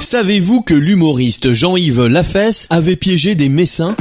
Savez-vous que l'humoriste Jean-Yves Lafesse avait piégé des messins?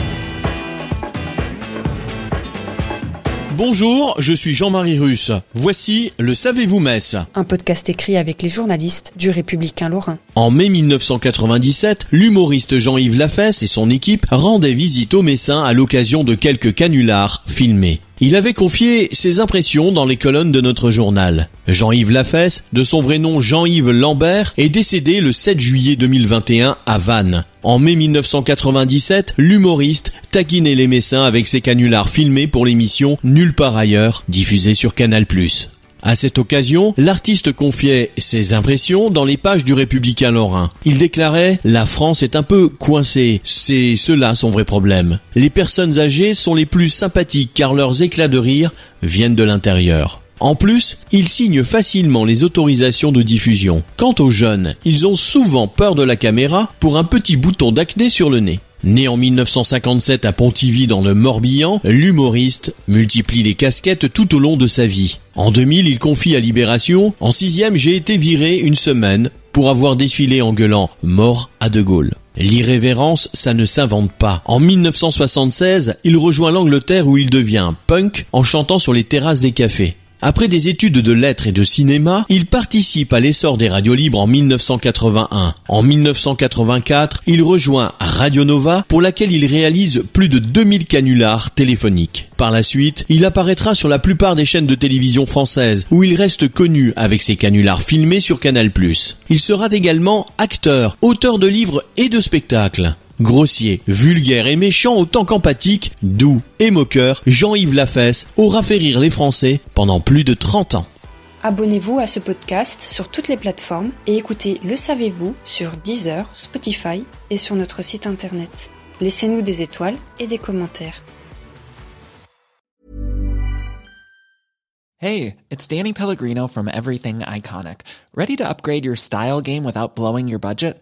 Bonjour, je suis Jean-Marie Russe. Voici le Savez-vous Metz Un podcast écrit avec les journalistes du Républicain Lorrain. En mai 1997, l'humoriste Jean-Yves Lafesse et son équipe rendaient visite aux Messins à l'occasion de quelques canulars filmés. Il avait confié ses impressions dans les colonnes de notre journal. Jean-Yves Lafesse, de son vrai nom Jean-Yves Lambert, est décédé le 7 juillet 2021 à Vannes. En mai 1997, l'humoriste taquinait les Messins avec ses canulars filmés pour l'émission Nulle part ailleurs, diffusée sur Canal+. À cette occasion, l'artiste confiait ses impressions dans les pages du Républicain Lorrain. Il déclarait « La France est un peu coincée, c'est cela son vrai problème. Les personnes âgées sont les plus sympathiques car leurs éclats de rire viennent de l'intérieur. » En plus, ils signent facilement les autorisations de diffusion. Quant aux jeunes, ils ont souvent peur de la caméra pour un petit bouton d'acné sur le nez. Né en 1957 à Pontivy dans le Morbihan, l'humoriste multiplie les casquettes tout au long de sa vie. En 2000, il confie à Libération « En sixième, j'ai été viré une semaine pour avoir défilé en gueulant « Mort à De Gaulle ». L'irrévérence, ça ne s'invente pas. En 1976, il rejoint l'Angleterre où il devient punk en chantant sur les terrasses des cafés. Après des études de lettres et de cinéma, il participe à l'essor des radios libres en 1981. En 1984, il rejoint Radio Nova pour laquelle il réalise plus de 2000 canulars téléphoniques. Par la suite, il apparaîtra sur la plupart des chaînes de télévision françaises où il reste connu avec ses canulars filmés sur Canal+. Il sera également acteur, auteur de livres et de spectacles. Grossier, vulgaire et méchant autant qu'empathique, doux et moqueur, Jean-Yves Lafesse aura fait rire les Français pendant plus de 30 ans. Abonnez-vous à ce podcast sur toutes les plateformes et écoutez Le Savez-vous sur Deezer, Spotify et sur notre site internet. Laissez-nous des étoiles et des commentaires. Hey, it's Danny Pellegrino from Everything Iconic. Ready to upgrade your style game without blowing your budget?